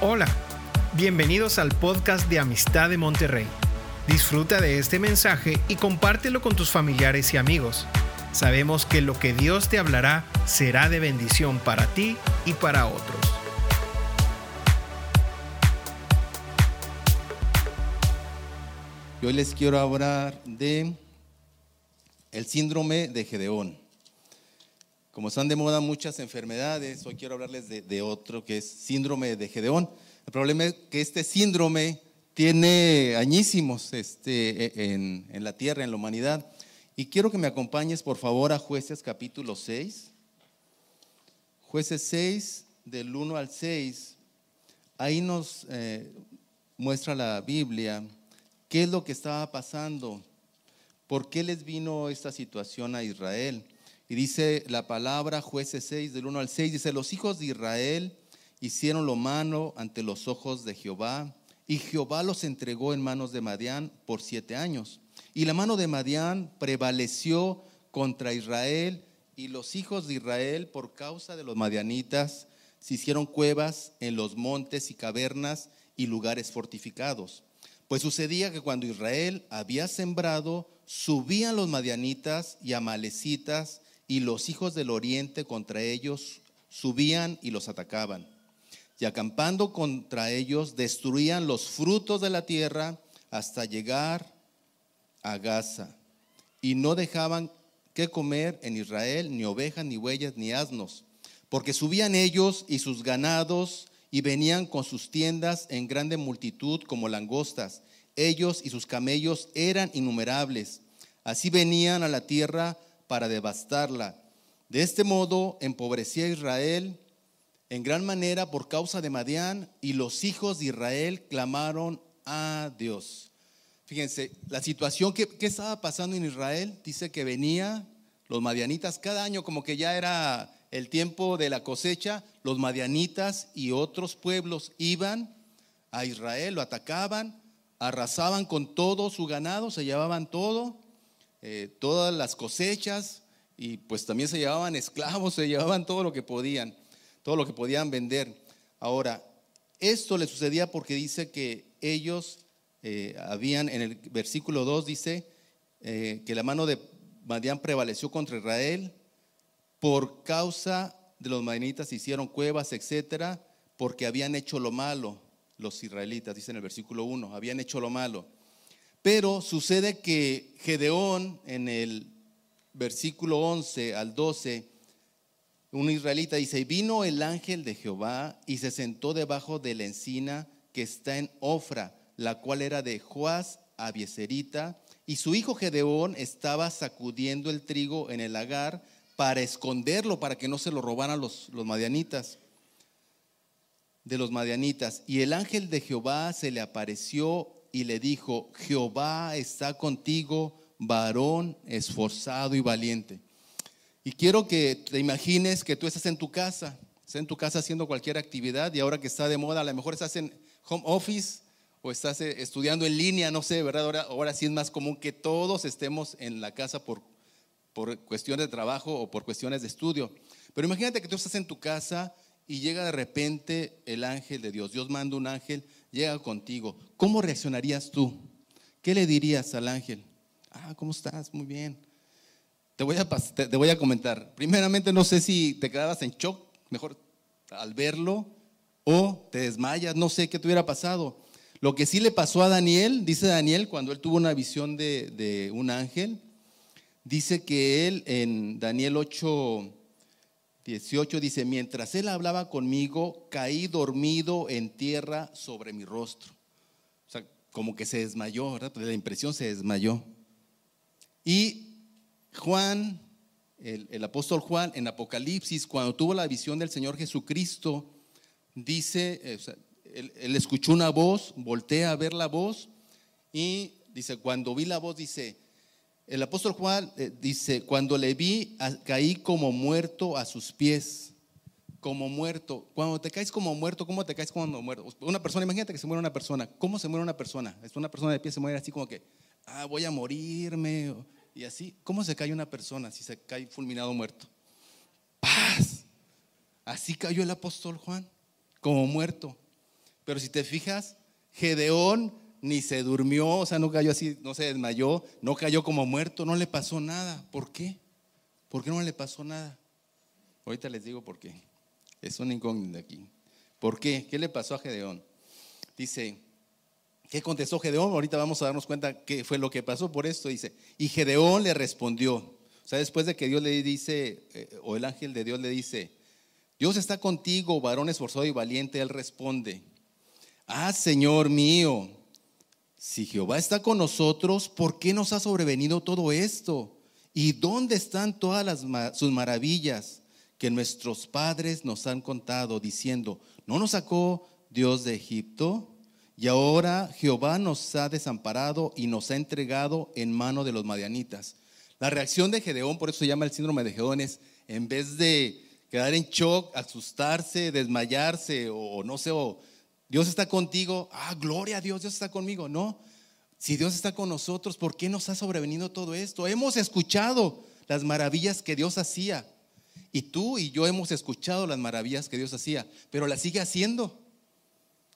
Hola, bienvenidos al podcast de Amistad de Monterrey. Disfruta de este mensaje y compártelo con tus familiares y amigos. Sabemos que lo que Dios te hablará será de bendición para ti y para otros. Hoy les quiero hablar de el síndrome de Gedeón. Como están de moda muchas enfermedades, hoy quiero hablarles de, otro que es síndrome de Gedeón. El problema es que este síndrome tiene añísimos este, e, en, en la tierra, en la humanidad. Y quiero que me acompañes, por favor, a jueces capítulo 6. Jueces 6, del 1 al 6. Ahí nos eh, muestra la Biblia qué es lo que estaba pasando, por qué les vino esta situación a Israel. Y dice la palabra, jueces 6, del 1 al 6, dice, los hijos de Israel hicieron lo malo ante los ojos de Jehová, y Jehová los entregó en manos de Madián por siete años. Y la mano de Madián prevaleció contra Israel, y los hijos de Israel, por causa de los madianitas, se hicieron cuevas en los montes y cavernas y lugares fortificados. Pues sucedía que cuando Israel había sembrado, subían los madianitas y amalecitas y los hijos del oriente contra ellos subían y los atacaban. Y acampando contra ellos, destruían los frutos de la tierra hasta llegar a Gaza. Y no dejaban que comer en Israel ni ovejas, ni huellas, ni asnos, porque subían ellos y sus ganados y venían con sus tiendas en grande multitud como langostas. Ellos y sus camellos eran innumerables. Así venían a la tierra para devastarla. De este modo empobrecía Israel en gran manera por causa de Madián y los hijos de Israel clamaron a Dios. Fíjense, la situación que, estaba pasando en Israel, dice que venía los madianitas cada año, como que ya era el tiempo de la cosecha, los madianitas y otros pueblos iban a Israel, lo atacaban, arrasaban con todo su ganado, se llevaban todo, eh, todas las cosechas y pues también se llevaban esclavos, se llevaban todo lo que podían, todo lo que podían vender. Ahora, esto le sucedía porque dice que ellos eh, habían, en el versículo 2 dice eh, que la mano de Madián prevaleció contra Israel por causa de los madianitas hicieron cuevas, etcétera, porque habían hecho lo malo los israelitas, dice en el versículo 1, habían hecho lo malo. Pero sucede que Gedeón en el versículo 11 al 12, un israelita dice, vino el ángel de Jehová y se sentó debajo de la encina que está en Ofra, la cual era de Joás Abieserita, y su hijo Gedeón estaba sacudiendo el trigo en el lagar para esconderlo, para que no se lo robaran los, los madianitas, de los madianitas. Y el ángel de Jehová se le apareció y le dijo, Jehová está contigo, varón esforzado y valiente. Y quiero que te imagines que tú estás en tu casa, estás en tu casa haciendo cualquier actividad y ahora que está de moda, a lo mejor estás en home office o estás eh, estudiando en línea, no sé, ¿verdad? Ahora, sí es más común que todos estemos en la casa por, por cuestiones de trabajo o por cuestiones de estudio. Pero imagínate que tú estás en tu casa y llega de repente el ángel de Dios. Dios manda un ángel llega contigo, ¿cómo reaccionarías tú? ¿Qué le dirías al ángel? Ah, ¿cómo estás? Muy bien. Te voy a, te, voy a comentar. Primeramente, no sé si te quedabas en shock, mejor al verlo, o te desmayas, no sé qué te hubiera pasado. Lo que sí le pasó a Daniel, dice Daniel, cuando él tuvo una visión de, de un ángel, dice que él en Daniel 8, 18 dice, mientras él hablaba conmigo, caí dormido en tierra sobre mi rostro. O sea, como que se desmayó, ¿verdad? La impresión se desmayó. Y Juan, el, apóstol Juan, en Apocalipsis, cuando tuvo la visión del Señor Jesucristo, dice, eh, él, él escuchó una voz, voltea a ver la voz y dice, cuando vi la voz, dice, el apóstol Juan eh, dice, cuando le vi, caí como muerto a sus pies, como muerto. Cuando te caes como muerto, ¿cómo te caes como muerto? Una persona, imagínate que se muere una persona. ¿Cómo se muere una persona? Es una persona de pie se muere así como que, ah, voy a morirme. Y así, ¿cómo se cae una persona si se cae fulminado muerto? Paz. Así cayó el apóstol Juan, como muerto. Pero si te fijas, Gedeón ni se durmió, o sea, no cayó así, no se desmayó, no cayó como muerto, no le pasó nada. ¿Por qué? ¿Por qué no le pasó nada? Ahorita les digo por qué. Es un incógnito aquí. ¿Por qué? ¿Qué le pasó a Gedeón? Dice, ¿qué contestó Gedeón? Ahorita vamos a darnos cuenta qué fue lo que pasó por esto. Dice, y Gedeón le respondió. O sea, después de que Dios le dice, eh, o el ángel de Dios le dice, Dios está contigo, varón esforzado y valiente, él responde, ah, Señor mío, si Jehová está con nosotros, ¿por qué nos ha sobrevenido todo esto? ¿Y dónde están todas las, sus maravillas que nuestros padres nos han contado, diciendo, ¿no nos sacó Dios de Egipto? Y ahora Jehová nos ha desamparado y nos ha entregado en mano de los madianitas. La reacción de Gedeón, por eso se llama el síndrome de Gedeón, es en vez de quedar en shock, asustarse, desmayarse o, no sé, o Dios está contigo, ah, gloria a Dios, Dios está conmigo. No, si Dios está con nosotros, ¿por qué nos ha sobrevenido todo esto? Hemos escuchado las maravillas que Dios hacía. Y tú y yo hemos escuchado las maravillas que Dios hacía, pero las sigue haciendo.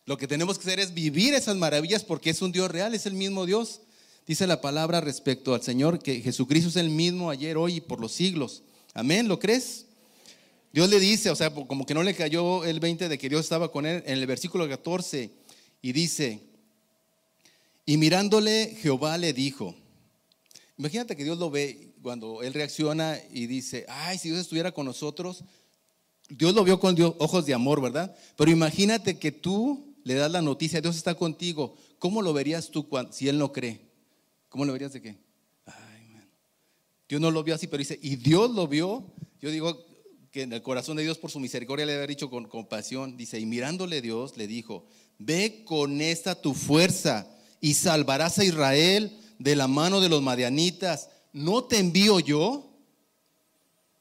Lo que tenemos que hacer es vivir esas maravillas porque es un Dios real, es el mismo Dios. Dice la palabra respecto al Señor que Jesucristo es el mismo ayer, hoy y por los siglos. Amén, ¿lo crees? Dios le dice, o sea, como que no le cayó el 20 de que Dios estaba con él en el versículo 14 y dice, y mirándole Jehová le dijo, imagínate que Dios lo ve cuando él reacciona y dice, ay, si Dios estuviera con nosotros, Dios lo vio con ojos de amor, ¿verdad? Pero imagínate que tú le das la noticia, Dios está contigo, ¿cómo lo verías tú si Él no cree? ¿Cómo lo verías de qué? Ay, man. Dios no lo vio así, pero dice, y Dios lo vio, yo digo, que en el corazón de Dios por su misericordia le había dicho con compasión, dice, y mirándole Dios le dijo, ve con esta tu fuerza y salvarás a Israel de la mano de los madianitas. ¿No te envío yo?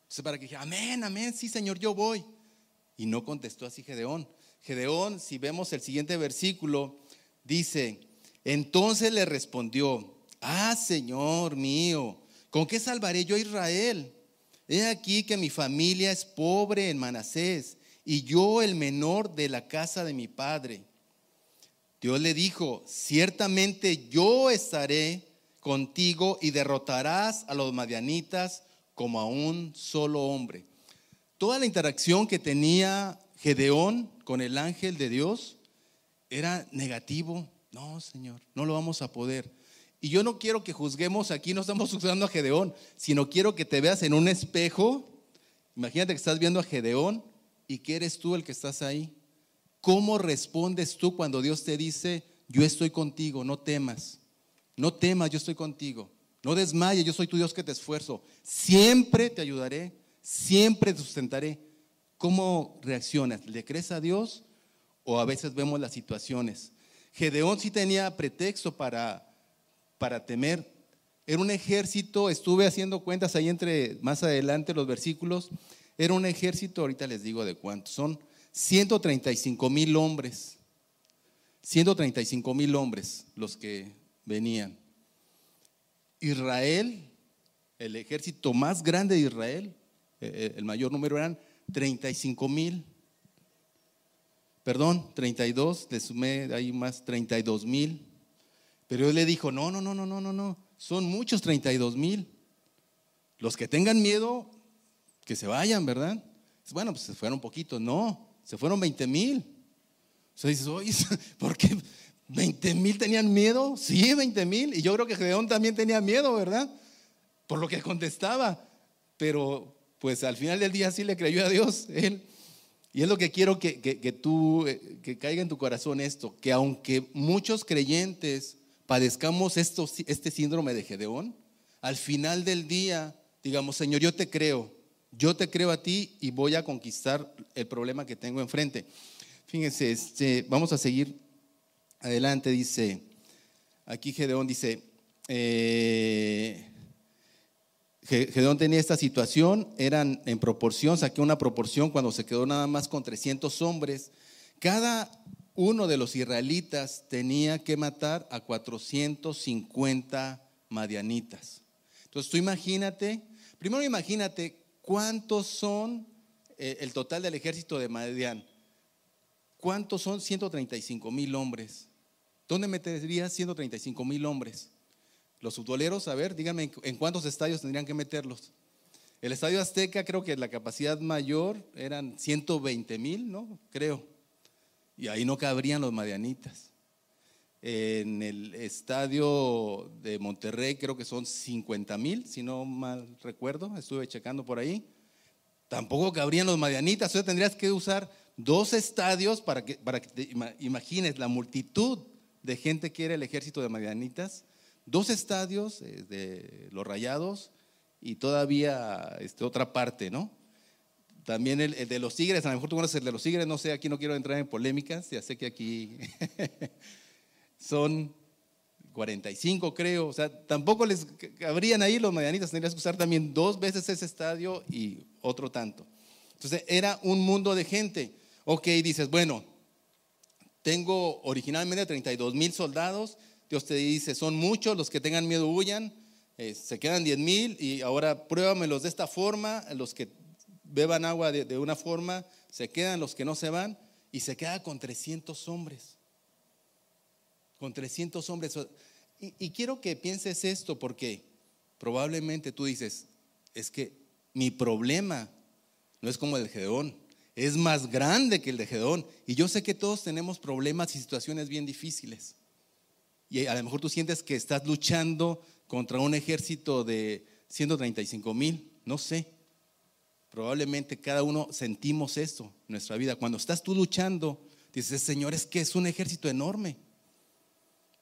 Entonces para que dije, amén, amén, sí Señor, yo voy. Y no contestó así Gedeón. Gedeón, si vemos el siguiente versículo, dice, entonces le respondió, ah Señor mío, ¿con qué salvaré yo a Israel? He aquí que mi familia es pobre en Manasés y yo el menor de la casa de mi padre. Dios le dijo, ciertamente yo estaré contigo y derrotarás a los madianitas como a un solo hombre. Toda la interacción que tenía Gedeón con el ángel de Dios era negativo. No, Señor, no lo vamos a poder. Y yo no quiero que juzguemos aquí, no estamos juzgando a Gedeón, sino quiero que te veas en un espejo. Imagínate que estás viendo a Gedeón y que eres tú el que estás ahí. ¿Cómo respondes tú cuando Dios te dice, yo estoy contigo, no temas? No temas, yo estoy contigo. No desmayes, yo soy tu Dios que te esfuerzo. Siempre te ayudaré, siempre te sustentaré. ¿Cómo reaccionas? ¿Le crees a Dios o a veces vemos las situaciones? Gedeón sí tenía pretexto para para temer. Era un ejército, estuve haciendo cuentas ahí entre más adelante los versículos, era un ejército, ahorita les digo de cuántos, son 135 mil hombres, 135 mil hombres los que venían. Israel, el ejército más grande de Israel, eh, eh, el mayor número eran 35 mil, perdón, 32, le sumé ahí más 32 mil. Pero él le dijo, no, no, no, no, no, no, no, son muchos 32 mil. Los que tengan miedo, que se vayan, ¿verdad? Bueno, pues se fueron poquito, no, se fueron 20 mil. O dices, oye, ¿por qué 20 mil tenían miedo? Sí, 20 mil. Y yo creo que Gedeón también tenía miedo, ¿verdad? Por lo que contestaba. Pero pues al final del día sí le creyó a Dios. Él. Y es lo que quiero que, que, que tú, eh, que caiga en tu corazón esto, que aunque muchos creyentes padezcamos este síndrome de Gedeón, al final del día digamos, Señor, yo te creo, yo te creo a ti y voy a conquistar el problema que tengo enfrente. Fíjense, este, vamos a seguir adelante, dice, aquí Gedeón dice, eh, Gedeón tenía esta situación, eran en proporción, saqué una proporción cuando se quedó nada más con 300 hombres. Cada uno de los israelitas tenía que matar a 450 madianitas. Entonces tú imagínate, primero imagínate cuántos son eh, el total del ejército de Madian. ¿cuántos son 135 mil hombres? ¿Dónde meterías 135 mil hombres? Los futboleros, a ver, díganme en cuántos estadios tendrían que meterlos. El estadio Azteca creo que la capacidad mayor eran 120 mil, ¿no? Creo. Y ahí no cabrían los Marianitas. En el estadio de Monterrey creo que son 50 mil, si no mal recuerdo, estuve checando por ahí. Tampoco cabrían los sea, tendrías que usar dos estadios para que, para que te imagines la multitud de gente que era el ejército de Marianitas. Dos estadios eh, de los Rayados y todavía este, otra parte, ¿no? También el, de los tigres, a lo mejor tú conoces el de los tigres, no sé, aquí no quiero entrar en polémicas, ya sé que aquí son 45 creo, o sea, tampoco les cabrían ahí los medianitas, tendrías que usar también dos veces ese estadio y otro tanto. Entonces era un mundo de gente. Ok, dices, bueno, tengo originalmente 32 mil soldados, Dios te dice, son muchos, los que tengan miedo huyan, eh, se quedan 10 mil y ahora pruébamelos de esta forma, los que beban agua de, una forma, se quedan los que no se van y se queda con 300 hombres. Con 300 hombres. Y, y quiero que pienses esto porque probablemente tú dices, es que mi problema no es como el de Gedeón, es más grande que el de Gedeón. Y yo sé que todos tenemos problemas y situaciones bien difíciles. Y a lo mejor tú sientes que estás luchando contra un ejército de 135 mil, no sé. Probablemente cada uno sentimos esto en nuestra vida. Cuando estás tú luchando, dices, Señor, es que es un ejército enorme.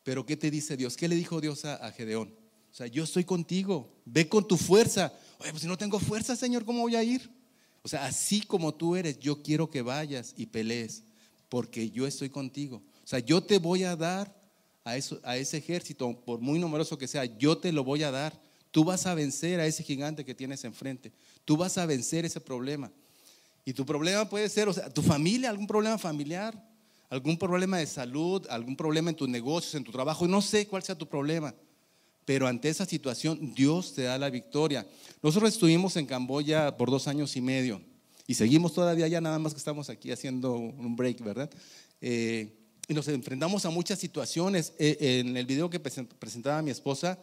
Pero ¿qué te dice Dios? ¿Qué le dijo Dios a, Gedeón? O sea, yo estoy contigo, ve con tu fuerza. Oye, pues si no tengo fuerza, Señor, ¿cómo voy a ir? O sea, así como tú eres, yo quiero que vayas y pelees, porque yo estoy contigo. O sea, yo te voy a dar a, ese ejército, por muy numeroso que sea, yo te lo voy a dar. Tú vas a vencer a ese gigante que tienes enfrente. Tú vas a vencer ese problema. Y tu problema puede ser, o sea, tu familia, algún problema familiar, algún problema de salud, algún problema en tus negocios, en tu trabajo, no sé cuál sea tu problema. Pero ante esa situación, Dios te da la victoria. Nosotros estuvimos en Camboya por dos años y medio y seguimos todavía ya, nada más que estamos aquí haciendo un break, ¿verdad? Eh, y nos enfrentamos a muchas situaciones. Eh, en el video que presentaba mi esposa,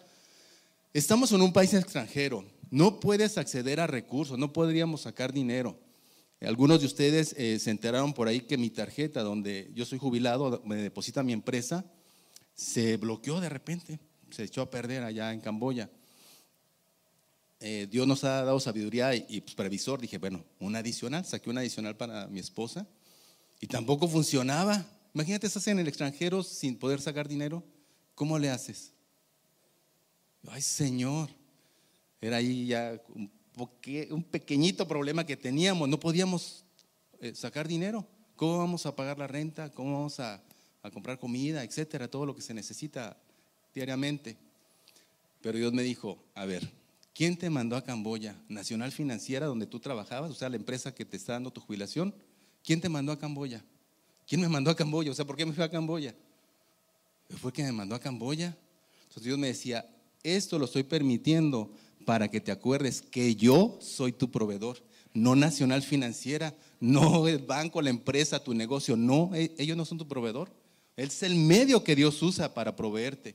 estamos en un país extranjero, no puedes acceder a recursos, no podríamos sacar dinero. Algunos de ustedes eh, se enteraron por ahí que mi tarjeta, donde yo soy jubilado, me deposita mi empresa, se bloqueó de repente, se echó a perder allá en Camboya. Eh, Dios nos ha dado sabiduría y, y pues, previsor. Dije, bueno, un adicional, saqué un adicional para mi esposa y tampoco funcionaba. Imagínate, estás en el extranjero sin poder sacar dinero. ¿Cómo le haces? Ay, Señor. Era ahí ya un, pequeñito problema que teníamos. No podíamos eh, sacar dinero. ¿Cómo vamos a pagar la renta? ¿Cómo vamos a, a comprar comida, etcétera? Todo lo que se necesita diariamente. Pero Dios me dijo, a ver, ¿quién te mandó a Camboya? ¿Nacional Financiera, donde tú trabajabas? O sea, la empresa que te está dando tu jubilación. ¿Quién te mandó a Camboya? ¿Quién me mandó a Camboya? O sea, ¿por qué me fui a Camboya? Fue que me mandó a Camboya. Entonces Dios me decía, esto lo estoy permitiendo para que te acuerdes que yo soy tu proveedor, no Nacional Financiera, no el banco, la empresa, tu negocio, no, e, ellos no son tu proveedor. Él es el medio que Dios usa para proveerte.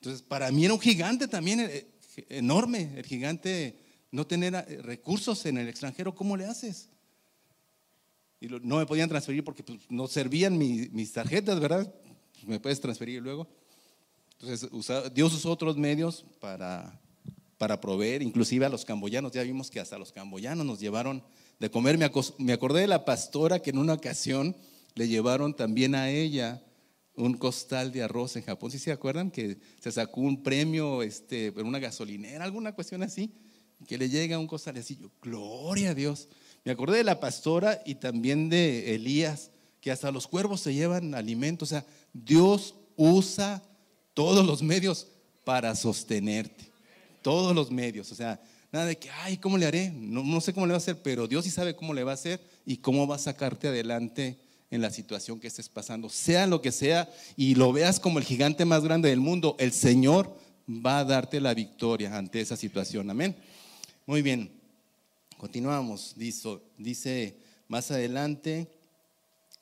Entonces, para mí era un gigante también eh, enorme, el gigante no tener eh, recursos en el extranjero, ¿cómo le haces? y no me podían transferir porque pues, no servían mis tarjetas, ¿verdad? Me puedes transferir luego. Entonces, Dios usó otros medios para, para proveer, inclusive a los camboyanos. Ya vimos que hasta los camboyanos nos llevaron de comer. Me, me acordé de la pastora que en una ocasión le llevaron también a ella un costal de arroz en Japón. ¿Sí se acuerdan? Que se sacó un premio este, en una gasolinera, alguna cuestión así, que le llega un costal así. Yo, gloria a Dios. Me acordé de la pastora y también de Elías, que hasta los cuervos se llevan alimento. O sea, Dios usa todos los medios para sostenerte. Todos los medios. O sea, nada de que, ay, ¿cómo le haré? No, no sé cómo le va a hacer, pero Dios sí sabe cómo le va a hacer y cómo va a sacarte adelante en la situación que estés pasando. Sea lo que sea y lo veas como el gigante más grande del mundo, el Señor va a darte la victoria ante esa situación. Amén. Muy bien. Continuamos, dice, dice más adelante,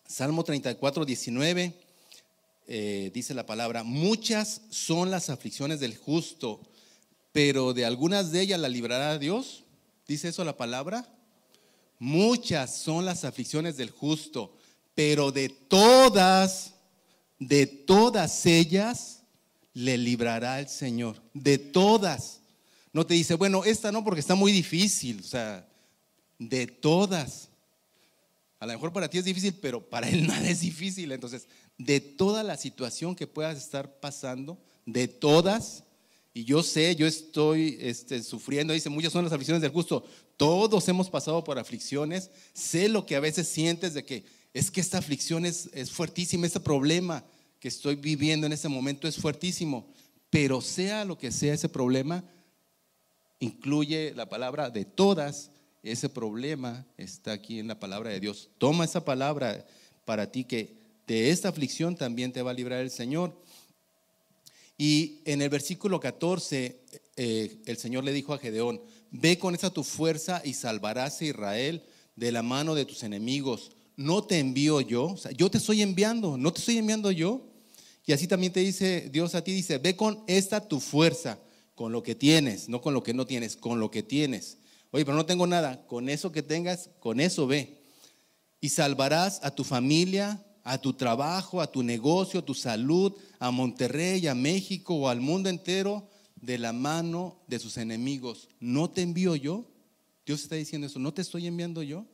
Salmo 34, 19, eh, dice la palabra, muchas son las aflicciones del justo, pero de algunas de ellas la librará Dios. ¿Dice eso la palabra? Muchas son las aflicciones del justo, pero de todas, de todas ellas le librará el Señor. De todas. No te dice, bueno, esta no porque está muy difícil. O sea, de todas. A lo mejor para ti es difícil, pero para él nada es difícil. Entonces, de toda la situación que puedas estar pasando, de todas, y yo sé, yo estoy este, sufriendo, dice, muchas son las aflicciones del justo. Todos hemos pasado por aflicciones. Sé lo que a veces sientes de que es que esta aflicción es, es fuertísima, este problema que estoy viviendo en este momento es fuertísimo. Pero sea lo que sea ese problema, incluye la palabra de todas, ese problema está aquí en la palabra de Dios. Toma esa palabra para ti que de esta aflicción también te va a librar el Señor. Y en el versículo 14, eh, el Señor le dijo a Gedeón, ve con esa tu fuerza y salvarás a Israel de la mano de tus enemigos. No te envío yo, o sea, yo te estoy enviando, no te estoy enviando yo. Y así también te dice Dios a ti, dice, ve con esta tu fuerza, con lo que tienes, no con lo que no tienes, con lo que tienes. Oye, pero no tengo nada, con eso que tengas, con eso ve. Y salvarás a tu familia, a tu trabajo, a tu negocio, a tu salud, a Monterrey, a México o al mundo entero de la mano de sus enemigos. ¿No te envío yo? Dios está diciendo eso, ¿no te estoy enviando yo?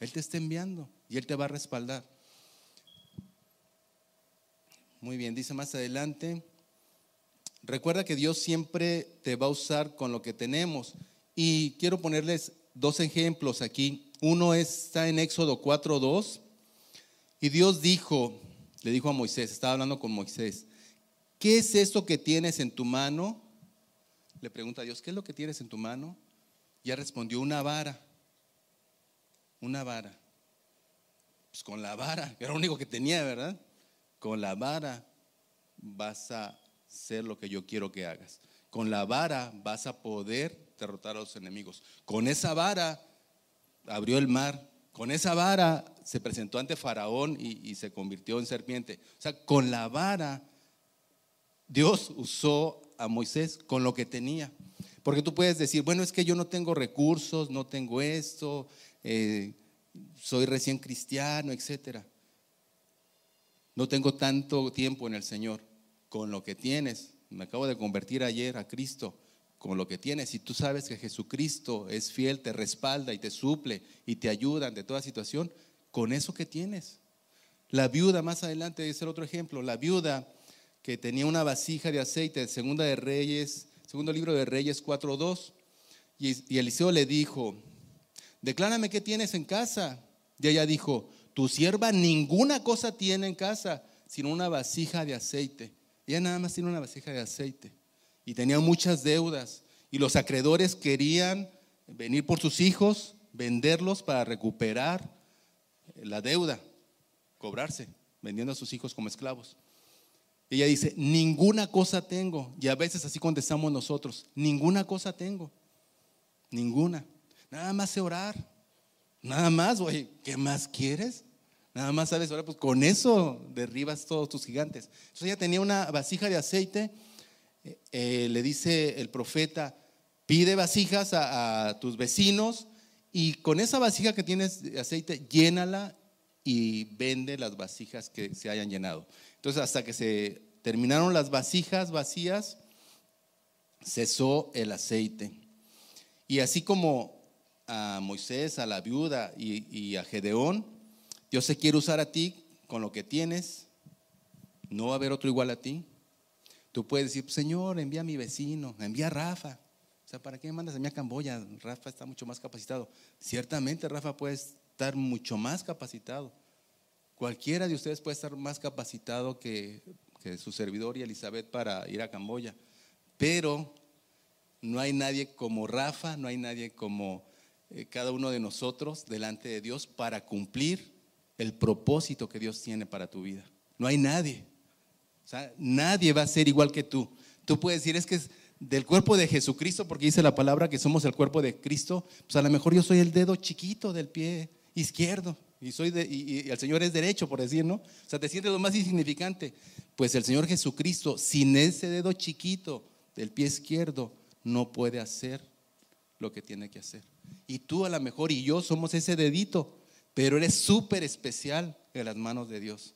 Él te está enviando y Él te va a respaldar. Muy bien, dice más adelante, recuerda que Dios siempre te va a usar con lo que tenemos. Y quiero ponerles dos ejemplos aquí. Uno está en Éxodo 4.2 y Dios dijo, le dijo a Moisés, estaba hablando con Moisés, ¿qué es esto que tienes en tu mano? Le pregunta a Dios, ¿qué es lo que tienes en tu mano? Ya respondió, una vara, una vara. Pues con la vara, era lo único que tenía, ¿verdad? Con la vara vas a hacer lo que yo quiero que hagas. Con la vara vas a poder derrotar a los enemigos. Con esa vara abrió el mar con esa vara se presentó ante Faraón y, se convirtió en serpiente. O sea, con la vara Dios usó a Moisés con lo que tenía. Porque tú puedes decir, bueno, es que yo no tengo recursos, no tengo esto, eh, soy recién cristiano, etc. No tengo tanto tiempo en el Señor. Con lo que tienes, me acabo de convertir ayer a Cristo con lo que tienes. Si tú sabes que Jesucristo es fiel, te respalda y te suple y te ayuda ante toda situación, con eso que tienes. La viuda, más adelante, es el otro ejemplo, la viuda que tenía una vasija de aceite, segunda de Reyes, segundo libro de Reyes 4.2, y, y Eliseo le dijo, declárame qué tienes en casa. Y ella dijo, tu sierva ninguna cosa tiene en casa, sino una vasija de aceite. Ella nada más tiene una vasija de aceite y tenía muchas deudas y los acreedores querían venir por sus hijos, venderlos para recuperar la deuda, cobrarse, vendiendo a sus hijos como esclavos. Ella dice, ninguna cosa tengo. Y a veces así contestamos nosotros, ninguna cosa tengo. Ninguna. Nada más sé orar. Nada más, oye, ¿qué más quieres? Nada más sabes orar, pues con eso derribas todos tus gigantes. Entonces ella tenía una vasija de aceite eh, le dice el profeta, pide vasijas a, tus vecinos y con esa vasija que tienes de aceite, llénala y vende las vasijas que se hayan llenado. Entonces, hasta que se terminaron las vasijas vacías, cesó el aceite. Y así como a Moisés, a la viuda y, y, a Gedeón, Dios se quiere usar a ti con lo que tienes. No va a haber otro igual a ti. Tú puedes decir, Señor, envía a mi vecino, envía a Rafa. O sea, ¿para qué me mandas a mí a Camboya? Rafa está mucho más capacitado. Ciertamente Rafa puede estar mucho más capacitado. Cualquiera de ustedes puede estar más capacitado que, su servidor y Elizabeth para ir a Camboya. Pero no hay nadie como Rafa, no hay nadie como eh, cada uno de nosotros delante de Dios para cumplir el propósito que Dios tiene para tu vida. No hay nadie. O sea, nadie va a ser igual que tú. Tú puedes decir, es que es del cuerpo de Jesucristo, porque dice la palabra que somos el cuerpo de Cristo. Pues a lo mejor yo soy el dedo chiquito del pie izquierdo. y, soy de, y, el Señor es derecho, por decir, ¿no? O sea, te sientes lo más insignificante. Pues el Señor Jesucristo, sin ese dedo chiquito del pie izquierdo, no puede hacer lo que tiene que hacer. Y tú a lo mejor y yo somos ese dedito, pero eres súper especial en las manos de Dios.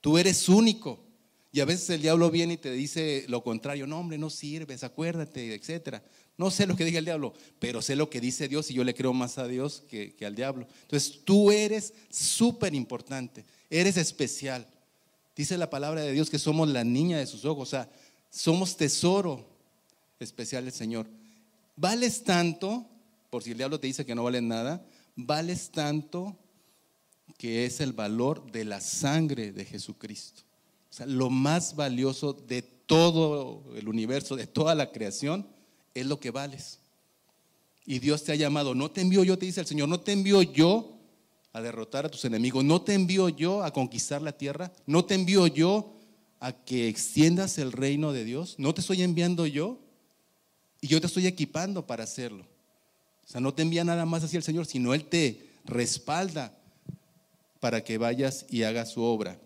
Tú eres único. Y a veces el diablo viene y te dice lo contrario, no hombre, no sirves, acuérdate, etcétera. No sé lo que diga el diablo, pero sé lo que dice Dios y yo le creo más a Dios que, al diablo. Entonces tú eres súper importante, eres especial. Dice la palabra de Dios que somos la niña de sus ojos, o sea, somos tesoro especial del Señor. Vales tanto, por si el diablo te dice que no vales nada, vales tanto que es el valor de la sangre de Jesucristo. O sea, lo más valioso de todo el universo, de toda la creación, es lo que vales. Y Dios te ha llamado, no te envío yo, te dice el Señor, no te envío yo a derrotar a tus enemigos, no te envío yo a conquistar la tierra, no te envío yo a que extiendas el reino de Dios, no te estoy enviando yo y yo te estoy equipando para hacerlo. O sea, no te envía nada más hacia el Señor, sino Él te respalda para que vayas y hagas su obra.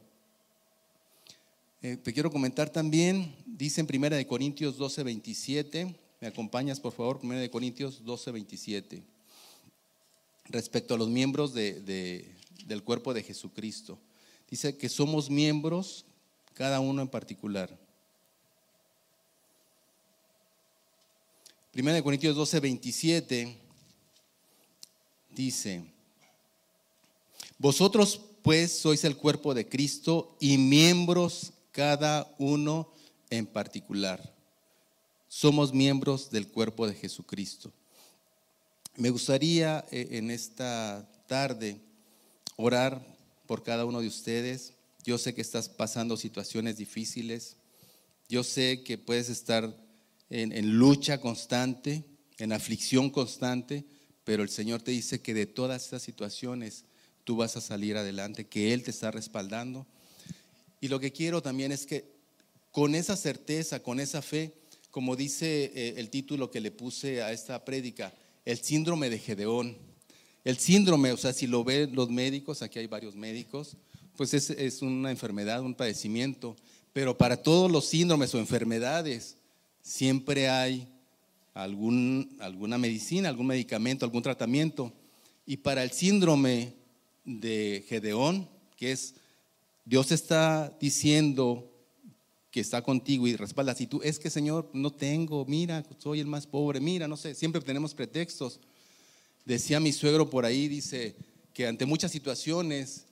Eh, te quiero comentar también, dice en 1 Corintios 12, 27, ¿Me acompañas, por favor? 1 Corintios 12, 27. Respecto a los miembros del cuerpo de Jesucristo. Dice que somos miembros, cada uno en particular. 1 Corintios 12, 27 dice, vosotros pues sois el cuerpo de Cristo y miembros cada uno en particular somos miembros del cuerpo de Jesucristo. Me gustaría eh, en esta tarde orar por cada uno de ustedes. Yo sé que estás pasando situaciones difíciles. Yo sé que puedes estar en, lucha constante, en aflicción constante, pero el Señor te dice que de todas estas situaciones tú vas a salir adelante, que Él te está respaldando. Y lo que quiero también es que con esa certeza, con esa fe, como dice eh, el título que le puse a esta prédica, el síndrome de Gedeón. El síndrome, o sea, si lo ven los médicos, aquí hay varios médicos, pues es, una enfermedad, un padecimiento, pero para todos los síndromes o enfermedades siempre hay algún, alguna medicina, algún medicamento, algún tratamiento. Y para el síndrome de Gedeón, que es Dios está diciendo que está contigo y respalda. Si tú es que Señor, no tengo, mira, soy el más pobre, mira, no sé, siempre tenemos pretextos. Decía mi suegro por ahí, dice que ante muchas situaciones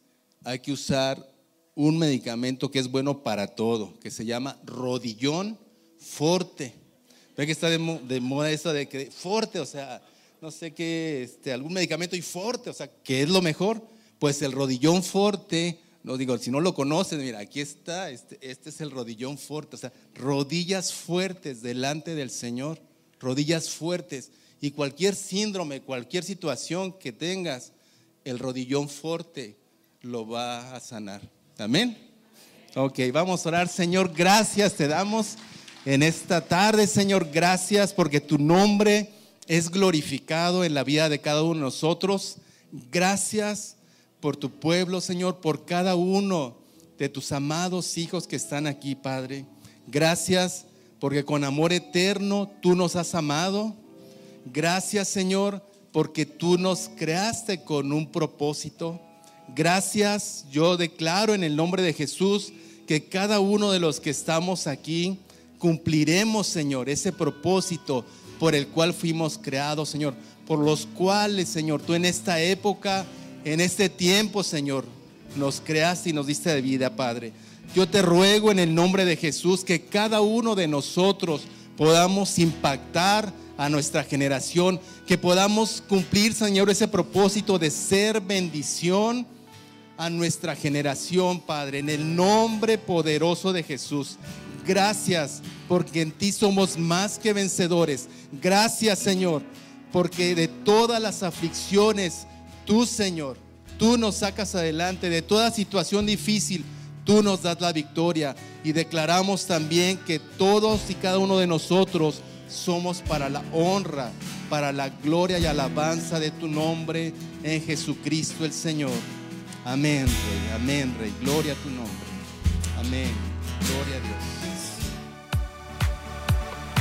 hay que usar un medicamento que es bueno para todo, que se llama rodillón forte. Ve que está de, moda eso de que forte, o sea, no sé qué, este, algún medicamento y forte, o sea, ¿qué es lo mejor? Pues el rodillón forte no digo, si no lo conocen, mira, aquí está, este, este es el rodillón fuerte, o sea, rodillas fuertes delante del Señor, rodillas fuertes. Y cualquier síndrome, cualquier situación que tengas, el rodillón fuerte lo va a sanar. Amén. Ok, vamos a orar, Señor, gracias te damos en esta tarde, Señor, gracias porque tu nombre es glorificado en la vida de cada uno de nosotros. Gracias por tu pueblo, Señor, por cada uno de tus amados hijos que están aquí, Padre. Gracias porque con amor eterno tú nos has amado. Gracias, Señor, porque tú nos creaste con un propósito. Gracias, yo declaro en el nombre de Jesús que cada uno de los que estamos aquí cumpliremos, Señor, ese propósito por el cual fuimos creados, Señor, por los cuales, Señor, tú en esta época en este tiempo, Señor, nos creaste y nos diste de vida, Padre. Yo te ruego en el nombre de Jesús que cada uno de nosotros podamos impactar a nuestra generación, que podamos cumplir, Señor, ese propósito de ser bendición a nuestra generación, Padre, en el nombre poderoso de Jesús. Gracias porque en ti somos más que vencedores. Gracias, Señor, porque de todas las aflicciones Tú, Señor, tú nos sacas adelante de toda situación difícil. Tú nos das la victoria y declaramos también que todos y cada uno de nosotros somos para la honra, para la gloria y alabanza de tu nombre en Jesucristo el Señor. Amén, Rey. Amén, Rey. Gloria a tu nombre. Amén. Gloria a Dios.